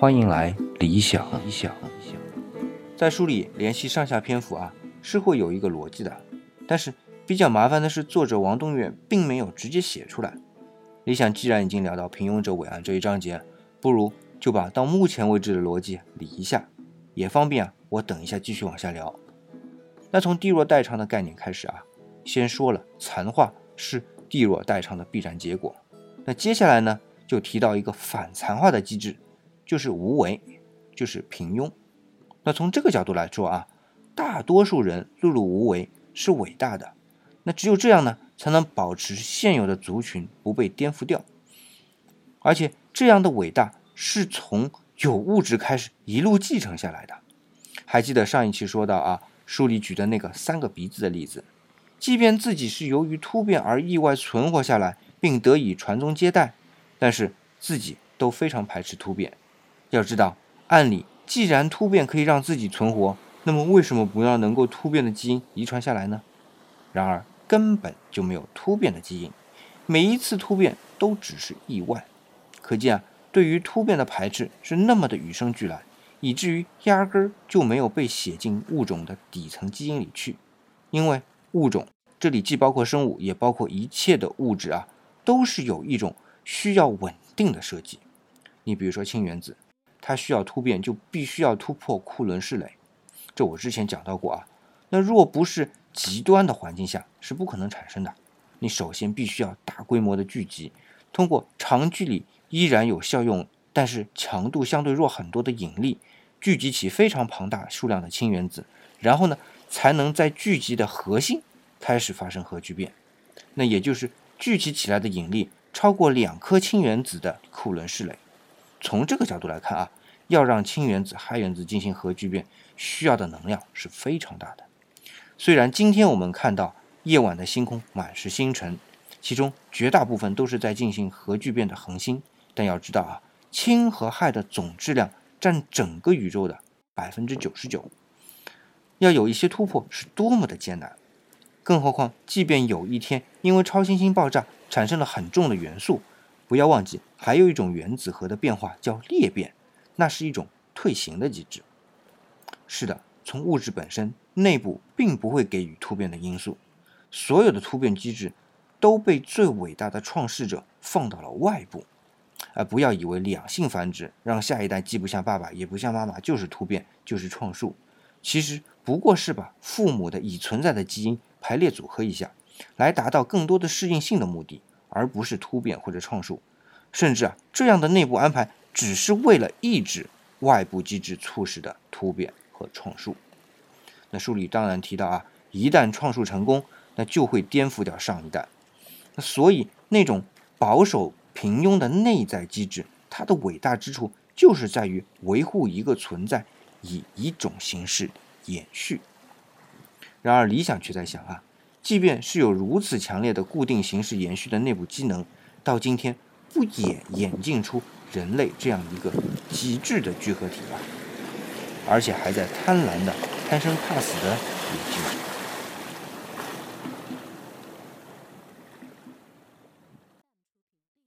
欢迎来理想。理想理想，在书里联系上下篇幅啊，是会有一个逻辑的，但是比较麻烦的是，作者王东岳并没有直接写出来。理想既然已经聊到平庸者伟岸这一章节，不如就把到目前为止的逻辑理一下，也方便啊我等一下继续往下聊。那从地弱代偿的概念开始啊，先说了残化是地弱代偿的必然结果，那接下来呢就提到一个反残化的机制。就是无为，就是平庸。那从这个角度来说啊，大多数人碌碌无为是伟大的。那只有这样呢，才能保持现有的族群不被颠覆掉。而且这样的伟大是从有物质开始一路继承下来的。还记得上一期说到啊，书里举的那个三个鼻子的例子，即便自己是由于突变而意外存活下来，并得以传宗接代，但是自己都非常排斥突变。要知道，按理既然突变可以让自己存活，那么为什么不要能够突变的基因遗传下来呢？然而根本就没有突变的基因，每一次突变都只是意外。可见啊，对于突变的排斥是那么的与生俱来，以至于压根儿就没有被写进物种的底层基因里去。因为物种这里既包括生物，也包括一切的物质啊，都是有一种需要稳定的设计。你比如说氢原子。它需要突变，就必须要突破库仑氏垒，这我之前讲到过啊。那若不是极端的环境下，是不可能产生的。你首先必须要大规模的聚集，通过长距离依然有效用，但是强度相对弱很多的引力，聚集起非常庞大数量的氢原子，然后呢，才能在聚集的核心开始发生核聚变。那也就是聚集起来的引力超过两颗氢原子的库仑氏垒。从这个角度来看啊，要让氢原子、氦原子进行核聚变，需要的能量是非常大的。虽然今天我们看到夜晚的星空满是星辰，其中绝大部分都是在进行核聚变的恒星，但要知道啊，氢和氦的总质量占整个宇宙的百分之九十九，要有一些突破是多么的艰难。更何况，即便有一天因为超新星爆炸产生了很重的元素。不要忘记，还有一种原子核的变化叫裂变，那是一种退行的机制。是的，从物质本身内部并不会给予突变的因素，所有的突变机制都被最伟大的创世者放到了外部。而不要以为两性繁殖让下一代既不像爸爸也不像妈妈就是突变就是创树，其实不过是把父母的已存在的基因排列组合一下，来达到更多的适应性的目的。而不是突变或者创树，甚至啊，这样的内部安排只是为了抑制外部机制促使的突变和创树。那书里当然提到啊，一旦创树成功，那就会颠覆掉上一代。那所以那种保守平庸的内在机制，它的伟大之处就是在于维护一个存在以一种形式延续。然而理想却在想啊。即便是有如此强烈的固定形式延续的内部机能，到今天不也演进出人类这样一个极致的聚合体吗？而且还在贪婪的贪生怕死的演进。